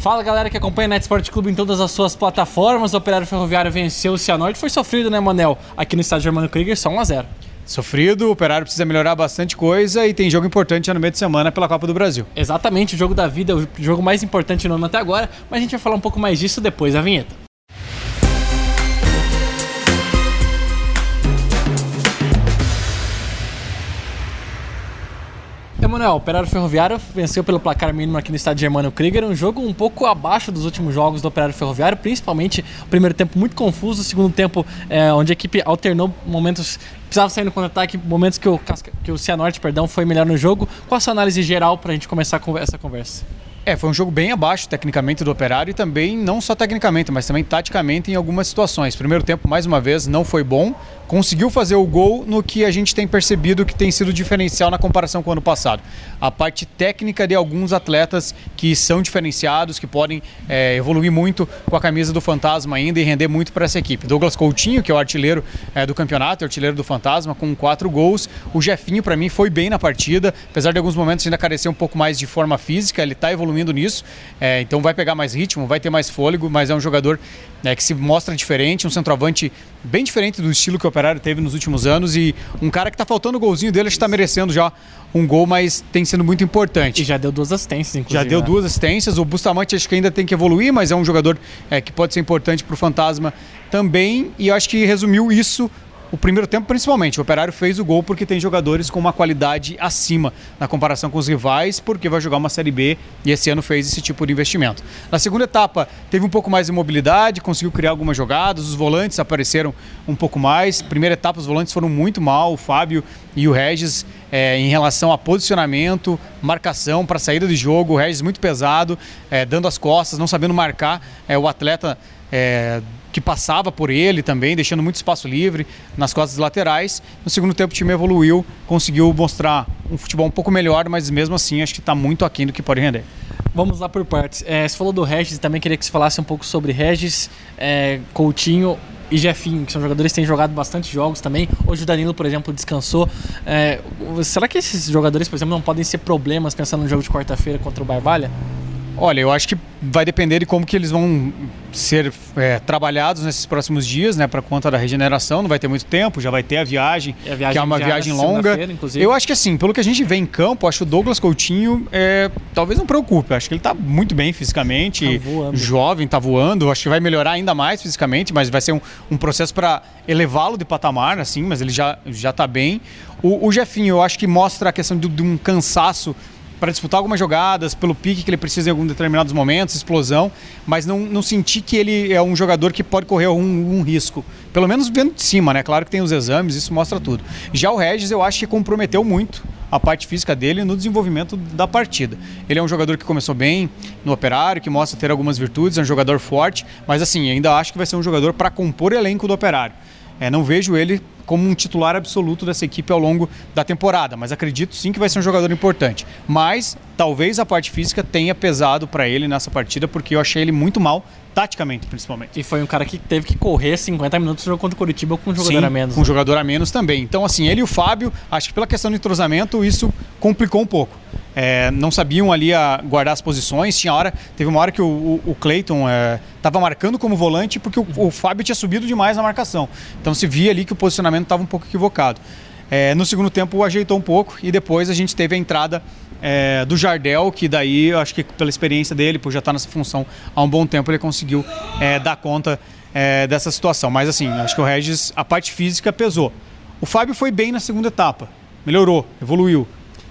Fala galera que acompanha o Net Sport Clube em todas as suas plataformas. O Operário Ferroviário venceu o Cianorte. Foi sofrido, né, Manel? Aqui no estádio Germano Krieger, só 1x0. Sofrido, o Operário precisa melhorar bastante coisa e tem jogo importante no meio de semana pela Copa do Brasil. Exatamente, o jogo da vida, o jogo mais importante no ano até agora, mas a gente vai falar um pouco mais disso depois da vinheta. Emanuel, Operário Ferroviário venceu pelo placar mínimo aqui no estádio Germano Krieger, um jogo um pouco abaixo dos últimos jogos do Operário Ferroviário, principalmente o primeiro tempo muito confuso, o segundo tempo é, onde a equipe alternou momentos precisava sair no contra-ataque, momentos que o, que o Cianorte perdão, foi melhor no jogo. Qual a sua análise geral para a gente começar essa conversa? É, foi um jogo bem abaixo tecnicamente do Operário e também não só tecnicamente, mas também taticamente em algumas situações. Primeiro tempo, mais uma vez, não foi bom. Conseguiu fazer o gol no que a gente tem percebido que tem sido diferencial na comparação com o ano passado. A parte técnica de alguns atletas que são diferenciados, que podem é, evoluir muito com a camisa do Fantasma ainda e render muito para essa equipe. Douglas Coutinho, que é o artilheiro é, do campeonato, artilheiro do Fantasma, com quatro gols. O Jefinho, para mim, foi bem na partida, apesar de alguns momentos ainda carecer um pouco mais de forma física, ele está evoluindo nisso, é, então vai pegar mais ritmo, vai ter mais fôlego, mas é um jogador é, que se mostra diferente, um centroavante bem diferente do estilo que o Operário teve nos últimos anos e um cara que está faltando o golzinho dele, está merecendo já um gol, mas tem sendo muito importante. E já deu duas assistências, inclusive. Já deu né? duas assistências. O Bustamante acho que ainda tem que evoluir, mas é um jogador é, que pode ser importante para o Fantasma também. E acho que resumiu isso o primeiro tempo, principalmente, o Operário fez o gol porque tem jogadores com uma qualidade acima na comparação com os rivais, porque vai jogar uma Série B e esse ano fez esse tipo de investimento. Na segunda etapa, teve um pouco mais de mobilidade, conseguiu criar algumas jogadas, os volantes apareceram um pouco mais. Primeira etapa, os volantes foram muito mal, o Fábio e o Regis, é, em relação a posicionamento, marcação para saída de jogo. O Regis muito pesado, é, dando as costas, não sabendo marcar é, o atleta. Que passava por ele também, deixando muito espaço livre nas costas laterais. No segundo tempo o time evoluiu, conseguiu mostrar um futebol um pouco melhor, mas mesmo assim acho que está muito aquém do que pode render. Vamos lá por partes. É, você falou do Regis também queria que você falasse um pouco sobre Regis, é, Coutinho e Jefinho, que são jogadores que têm jogado bastante jogos também. Hoje o Danilo, por exemplo, descansou. É, será que esses jogadores, por exemplo, não podem ser problemas pensando no jogo de quarta-feira contra o Barbalha? Olha, eu acho que vai depender de como que eles vão ser é, trabalhados nesses próximos dias, né, para conta da regeneração. Não vai ter muito tempo, já vai ter a viagem, a viagem que é uma viagem longa. Eu acho que assim, pelo que a gente vê em campo, acho que o Douglas Coutinho é, talvez não preocupe. Acho que ele está muito bem fisicamente, tá jovem, está voando. Acho que vai melhorar ainda mais fisicamente, mas vai ser um, um processo para elevá-lo de patamar, assim. Mas ele já já está bem. O, o Jefinho, eu acho que mostra a questão de, de um cansaço para disputar algumas jogadas, pelo pique que ele precisa em alguns determinados momentos, explosão, mas não, não sentir que ele é um jogador que pode correr um, um, risco. Pelo menos vendo de cima, né? Claro que tem os exames, isso mostra tudo. Já o Regis, eu acho que comprometeu muito a parte física dele no desenvolvimento da partida. Ele é um jogador que começou bem no operário, que mostra ter algumas virtudes, é um jogador forte, mas assim, ainda acho que vai ser um jogador para compor elenco do operário. É, não vejo ele como um titular absoluto dessa equipe ao longo da temporada, mas acredito sim que vai ser um jogador importante. Mas talvez a parte física tenha pesado para ele nessa partida, porque eu achei ele muito mal, taticamente principalmente. E foi um cara que teve que correr 50 minutos no jogo contra o Curitiba com um jogador sim, a menos. Com um né? jogador a menos também. Então, assim, ele e o Fábio, acho que pela questão do entrosamento, isso complicou um pouco é, não sabiam ali a guardar as posições. Tinha hora, teve uma hora que o, o, o Cleiton estava é, marcando como volante porque o, o, Fábio tinha subido demais na marcação. Então se via ali que o posicionamento estava um pouco equivocado. É, no segundo tempo ajeitou um pouco e depois a gente teve a entrada é, do Jardel, que daí acho que pela experiência dele, por já estar nessa função há um bom tempo, ele conseguiu é, dar conta é, dessa situação. Mas assim, acho que o Regis, a parte física pesou. O Fábio foi bem na segunda etapa, melhorou, evoluiu.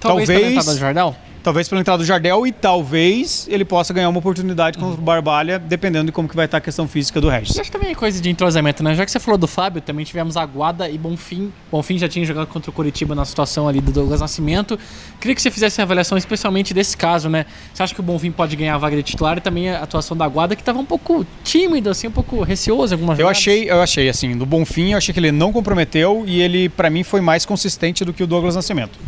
Talvez, talvez pela entrada do Jardel? Talvez pela entrada do Jardel e talvez ele possa ganhar uma oportunidade contra o Barbalha, dependendo de como que vai estar a questão física do Regis. E acho também é coisa de entrosamento, né? Já que você falou do Fábio, também tivemos Aguada e Bonfim. Bonfim já tinha jogado contra o Curitiba na situação ali do Douglas Nascimento. Queria que você fizesse a avaliação especialmente desse caso, né? Você acha que o Bonfim pode ganhar a vaga de titular e também a atuação da Aguada, que estava um pouco tímido, assim, um pouco receoso em algumas Eu achei, eu achei, assim, do Bonfim, eu achei que ele não comprometeu e ele, para mim, foi mais consistente do que o Douglas Nascimento.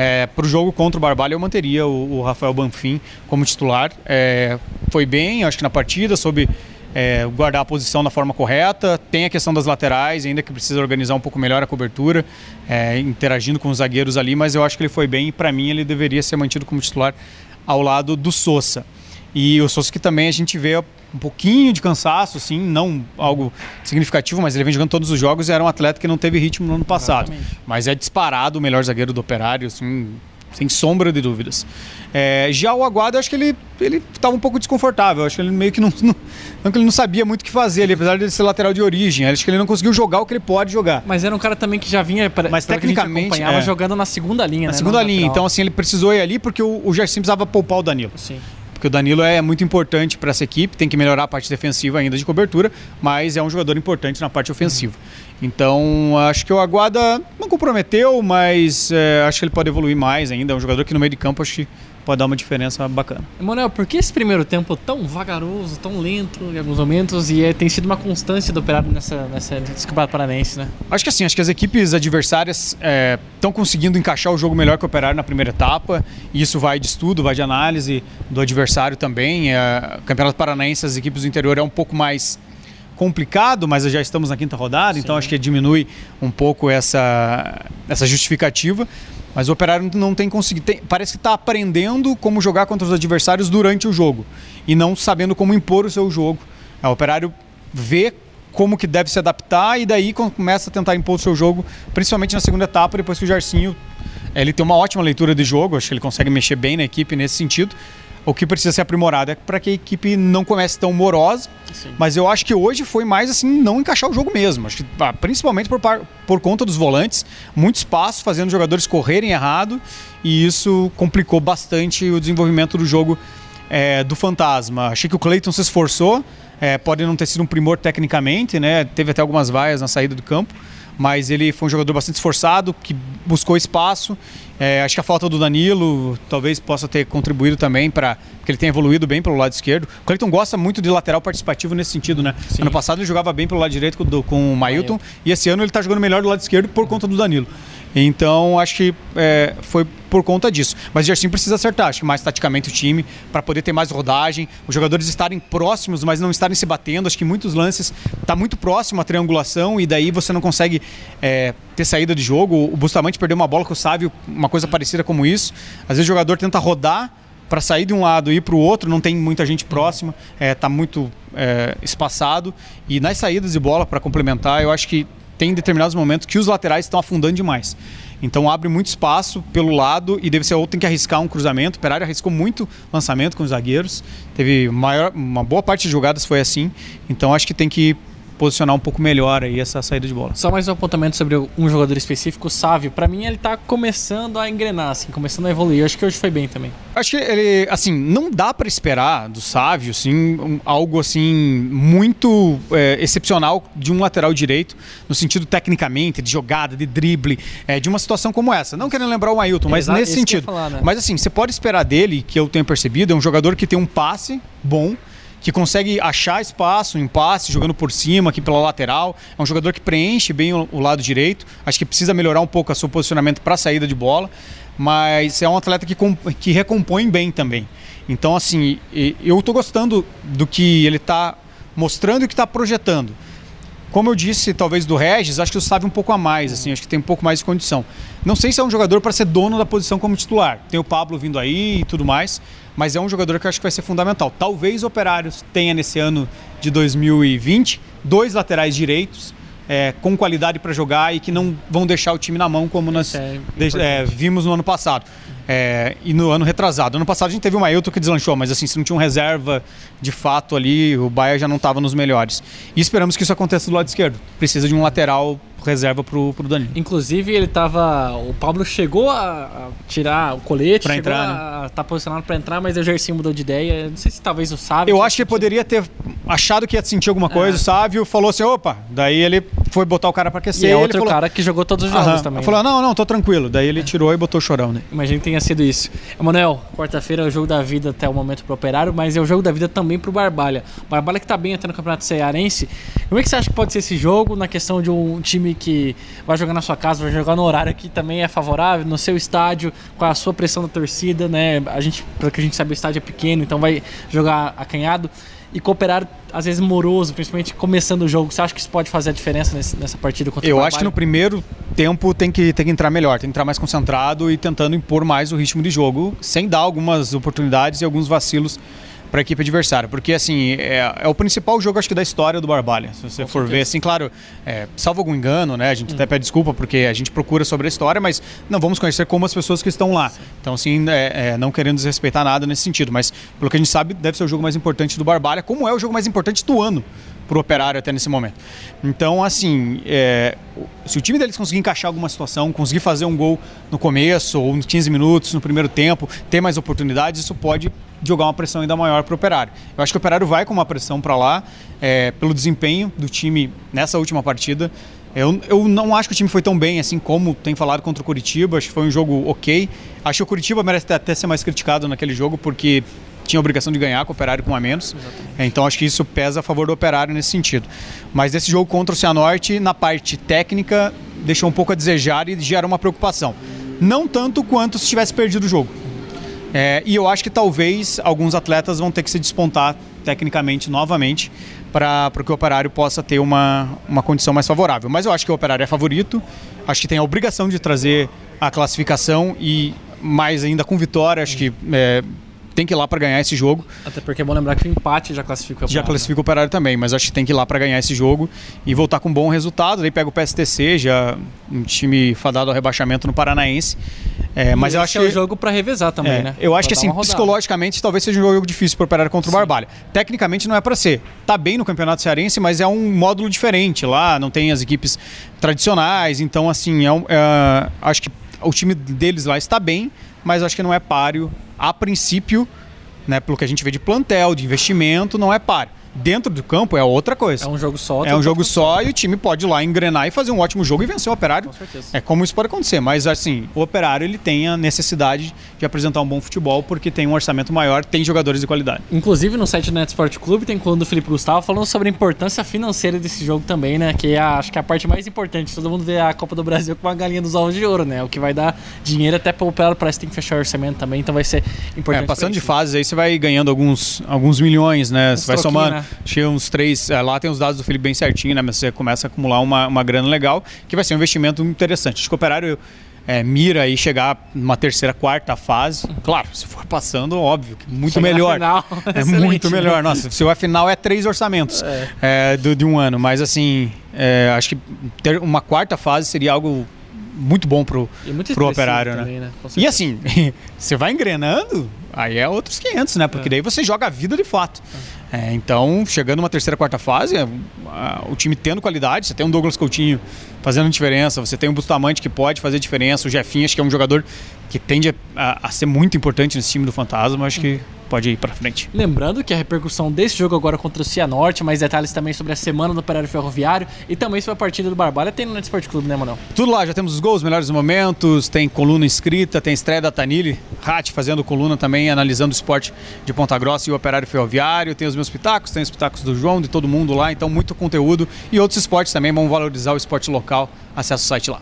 É, para o jogo contra o Barbalha eu manteria o, o Rafael Banfim como titular. É, foi bem, acho que na partida, soube é, guardar a posição da forma correta. Tem a questão das laterais, ainda que precisa organizar um pouco melhor a cobertura, é, interagindo com os zagueiros ali, mas eu acho que ele foi bem e para mim ele deveria ser mantido como titular ao lado do Sousa. E o Souza que também a gente vê um pouquinho de cansaço, assim, não algo significativo, mas ele vem jogando todos os jogos e era um atleta que não teve ritmo no ano passado. Exatamente. Mas é disparado o melhor zagueiro do Operário, assim, sem sombra de dúvidas. É, já o Aguado, acho que ele ele estava um pouco desconfortável. Acho que ele meio que não, não, não, que ele não sabia muito o que fazer ali, apesar de ser lateral de origem. Acho que ele não conseguiu jogar o que ele pode jogar. Mas era um cara também que já vinha, mas tecnicamente, é, jogando na segunda linha, na né, segunda linha. Então assim ele precisou ir ali porque o, o Gerson precisava poupar o Danilo. Sim porque o Danilo é muito importante para essa equipe, tem que melhorar a parte defensiva ainda de cobertura, mas é um jogador importante na parte ofensiva. Então, acho que o Aguada não comprometeu, mas é, acho que ele pode evoluir mais ainda. É um jogador que no meio de campo acho que pode dar uma diferença bacana. Emanuel, por que esse primeiro tempo tão vagaroso, tão lento em alguns momentos e é, tem sido uma constância do operário nessa, nessa campeonato paranaense, né? Acho que assim, acho que as equipes adversárias estão é, conseguindo encaixar o jogo melhor que o operário na primeira etapa e isso vai de estudo, vai de análise do adversário também. É, campeonato paranaense, as equipes do interior é um pouco mais complicado, mas já estamos na quinta rodada, então Sim. então acho que diminui um pouco essa, essa justificativa. Mas o Operário não tem conseguido. Tem, parece que está aprendendo como jogar contra os adversários durante o jogo e não sabendo como impor o seu jogo. É, o Operário vê como que deve se adaptar e daí começa a tentar impor o seu jogo, principalmente na segunda etapa, depois que o Jarcinho ele tem uma ótima leitura de jogo, acho que ele consegue mexer bem na equipe nesse sentido. O que precisa ser aprimorado é para que a equipe não comece tão morosa. Sim. Mas eu acho que hoje foi mais assim, não encaixar o jogo mesmo. Acho que, ah, principalmente por, por conta dos volantes, muito espaço, fazendo os jogadores correrem errado. E isso complicou bastante o desenvolvimento do jogo é, do Fantasma. Achei que o Cleiton se esforçou. É, pode não ter sido um primor tecnicamente, né? Teve até algumas vaias na saída do campo mas ele foi um jogador bastante esforçado, que buscou espaço. É, acho que a falta do Danilo talvez possa ter contribuído também para que ele tenha evoluído bem pelo lado esquerdo. O Cleiton gosta muito de lateral participativo nesse sentido, né? Sim. Ano passado ele jogava bem pelo lado direito com, do, com o Mailton, e esse ano ele está jogando melhor do lado esquerdo por conta do Danilo. Então, acho que é, foi por conta disso. Mas o Jardim precisa acertar, acho que mais taticamente o time, para poder ter mais rodagem, os jogadores estarem próximos, mas não estarem se batendo. Acho que muitos lances está muito próximo a triangulação e daí você não consegue é, ter saída de jogo. O Bustamante perdeu uma bola com o Sávio, uma coisa parecida como isso. Às vezes o jogador tenta rodar para sair de um lado e ir para o outro, não tem muita gente próxima, está é, muito é, espaçado. E nas saídas de bola, para complementar, eu acho que tem determinados momentos que os laterais estão afundando demais. Então abre muito espaço pelo lado e deve ser ou tem que arriscar um cruzamento. O Pereira arriscou muito lançamento com os zagueiros. Teve maior, uma boa parte de jogadas foi assim. Então acho que tem que posicionar um pouco melhor aí essa saída de bola. Só mais um apontamento sobre um jogador específico, o Sávio. Para mim ele tá começando a engrenar, assim, começando a evoluir. Eu acho que hoje foi bem também. Acho que ele, assim, não dá para esperar do Sávio, assim, um, algo assim muito é, excepcional de um lateral direito, no sentido tecnicamente, de jogada, de drible, é, de uma situação como essa. Não querendo lembrar o Ailton, mas nesse sentido. Falar, né? Mas assim, você pode esperar dele, que eu tenho percebido, é um jogador que tem um passe bom, que consegue achar espaço, um passe, jogando por cima, aqui pela lateral. É um jogador que preenche bem o, o lado direito. Acho que precisa melhorar um pouco o seu posicionamento para a saída de bola, mas é um atleta que, que recompõe bem também. Então, assim, eu estou gostando do que ele está mostrando e que está projetando. Como eu disse, talvez do Regis, acho que o sabe um pouco a mais, assim, acho que tem um pouco mais de condição. Não sei se é um jogador para ser dono da posição como titular. Tem o Pablo vindo aí e tudo mais, mas é um jogador que eu acho que vai ser fundamental. Talvez o Operários tenha nesse ano de 2020 dois laterais direitos é, com qualidade para jogar e que não vão deixar o time na mão como nós é é, vimos no ano passado. É, e no ano retrasado. Ano passado a gente teve o Mailton que deslanchou, mas assim, se não tinha um reserva de fato ali, o Bahia já não estava nos melhores. E esperamos que isso aconteça do lado esquerdo. Precisa de um lateral reserva pro, pro Danilo. Inclusive, ele tava. O Pablo chegou a, tirar o colete, pra entrar, a, né? tá posicionado para entrar, mas o Gerson mudou de ideia. Não sei se talvez o Sávio. Eu acho que ele poderia ter achado que ia sentir alguma coisa. É. O Sávio falou assim: opa, daí ele foi botar o cara para aquecer. E é outro falou, cara que jogou todos os jogos também. Ele falou: não, não, tô tranquilo. Daí ele tirou e botou o chorão, né? Imagina que tenha sido isso. Emanuel, quarta-feira é o jogo da vida até o momento pro Operário, mas é o jogo da vida também pro Barbalha. Barbalha que tá bem até no Campeonato Cearense. Como é que você acha que pode ser esse jogo na questão de um time que vai jogar na sua casa, vai jogar no horário que também é favorável, no seu estádio, com a sua pressão da torcida, né? A gente, pelo que a gente sabe, o estádio é pequeno, então vai jogar acanhado e cooperar às vezes moroso, principalmente começando o jogo. Você acha que isso pode fazer a diferença nesse, nessa partida contra Eu o acho que no primeiro tempo tem que, tem que entrar melhor, tem que entrar mais concentrado e tentando impor mais o ritmo de jogo, sem dar algumas oportunidades e alguns vacilos para a equipe adversária, porque assim é, é, o principal jogo acho que da história do Barbalha. Se você Com for certeza. ver, assim, claro, é, salvo algum engano, né? A gente hum. até pede desculpa porque a gente procura sobre a história, mas não vamos conhecer como as pessoas que estão lá. Então, assim, é, é, não querendo desrespeitar nada nesse sentido, mas pelo que a gente sabe, deve ser o jogo mais importante do Barbalha, como é o jogo mais importante do ano para o Operário até nesse momento. Então, assim, é, se o time deles conseguir encaixar alguma situação, conseguir fazer um gol no começo ou nos 15 minutos, no primeiro tempo, ter mais oportunidades, isso pode jogar uma pressão ainda maior para o Operário. Eu acho que o Operário vai com uma pressão para lá, é, pelo desempenho do time nessa última partida. Eu, eu não acho que o time foi tão bem assim como tem falado contra o Curitiba. Acho que foi um jogo ok. Acho que o Curitiba merece até ser mais criticado naquele jogo porque tinha a obrigação de ganhar com o Operário com a menos. Exatamente. Então acho que isso pesa a favor do Operário nesse sentido. Mas desse jogo contra o Cianorte, na parte técnica, deixou um pouco a desejar e gera uma preocupação. Não tanto quanto se tivesse perdido o jogo. É, e eu acho que talvez alguns atletas vão ter que se despontar tecnicamente novamente para que o Operário possa ter uma, uma condição mais favorável. Mas eu acho que o Operário é favorito, acho que tem a obrigação de trazer a classificação e mais ainda com vitória, acho que é, tem que ir lá para ganhar esse jogo. Até porque é bom lembrar que o empate já classifica o Operário. Já classifica o Operário também, mas acho que tem que ir lá para ganhar esse jogo e voltar com um bom resultado. Daí pega o PSTC, já um time fadado ao rebaixamento no Paranaense. É, mas eu acho que é o jogo para revezar também, é, né? Eu acho pra que assim, psicologicamente talvez seja um jogo difícil para o Operário contra Sim. o Barbalha. Tecnicamente não é para ser. Tá bem no Campeonato Cearense, mas é um módulo diferente lá, não tem as equipes tradicionais, então assim, é um, é, acho que o time deles lá está bem, mas acho que não é páreo a princípio, né, pelo que a gente vê de plantel, de investimento, não é páreo. Dentro do campo é outra coisa. É um jogo só. É um jogo só e o time pode ir lá engrenar e fazer um ótimo jogo e vencer o Operário. Com certeza. É como isso pode acontecer, mas assim, o Operário ele tem a necessidade de apresentar um bom futebol porque tem um orçamento maior, tem jogadores de qualidade. Inclusive no site do Net Sport Clube tem coluna do Felipe Gustavo falando sobre a importância financeira desse jogo também, né? Que é a, acho que é a parte mais importante. Todo mundo vê a Copa do Brasil com uma galinha dos ovos de ouro, né? O que vai dar dinheiro até para o Operário parece que tem que fechar o orçamento também, então vai ser importante. É, passando de fases aí você vai ganhando alguns, alguns milhões, né? Você vai somando. Né? Tinha uns três. É, lá tem os dados do Felipe bem certinho, né? Mas você começa a acumular uma, uma grana legal, que vai ser um investimento interessante. Acho que o operário é, mira aí chegar numa terceira, quarta fase. Claro, se for passando, óbvio, que muito Chegar melhor. Final, é muito melhor. Né? Nossa, se o final é três orçamentos é. É, do, de um ano, mas assim, é, acho que ter uma quarta fase seria algo muito bom pro, pro operário, né? também, né? né? E assim, você vai engrenando, aí é outros 500, né? Porque é. daí você joga a vida de fato. É, então, chegando uma terceira, quarta fase, o time tendo qualidade, você tem um Douglas Coutinho fazendo diferença, você tem um Bustamante que pode fazer diferença, o Jefinho acho que é um jogador que tende a, a ser muito importante nesse time do Fantasma, acho que pode ir para frente. Lembrando que a repercussão desse jogo agora contra o Cianorte, mais detalhes também sobre a semana do Operário Ferroviário e também sobre a partida do Barbalha tem no Net Sport Clube, né, Manuel? Tudo lá, já temos os gols, melhores momentos, tem coluna escrita, tem estreia da Tanili, Rat fazendo coluna também, analisando o esporte de Ponta Grossa e o Operário Ferroviário, tem os meus pitacos, tem os pitacos do João, de todo mundo lá, então muito conteúdo e outros esportes também, vão valorizar o esporte local, acesse o site lá.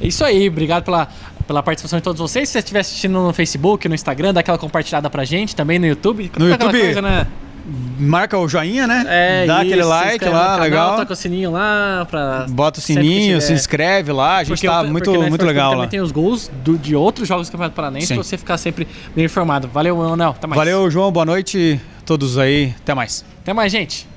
É isso aí, obrigado pela pela participação de todos vocês. Se você estiver assistindo no Facebook, no Instagram, dá aquela compartilhada pra gente, também no YouTube. No YouTube, coisa, né? marca o joinha, né? É, Dá isso, aquele like lá, canal, legal. Toca o sininho lá pra. Bota o sininho, se inscreve lá. A gente porque, tá muito, muito legal também lá. tem os gols do, de outros jogos do Campeonato Paranense pra você ficar sempre bem informado. Valeu, Anel. Até mais. Valeu, João. Boa noite a todos aí. Até mais. Até mais, gente.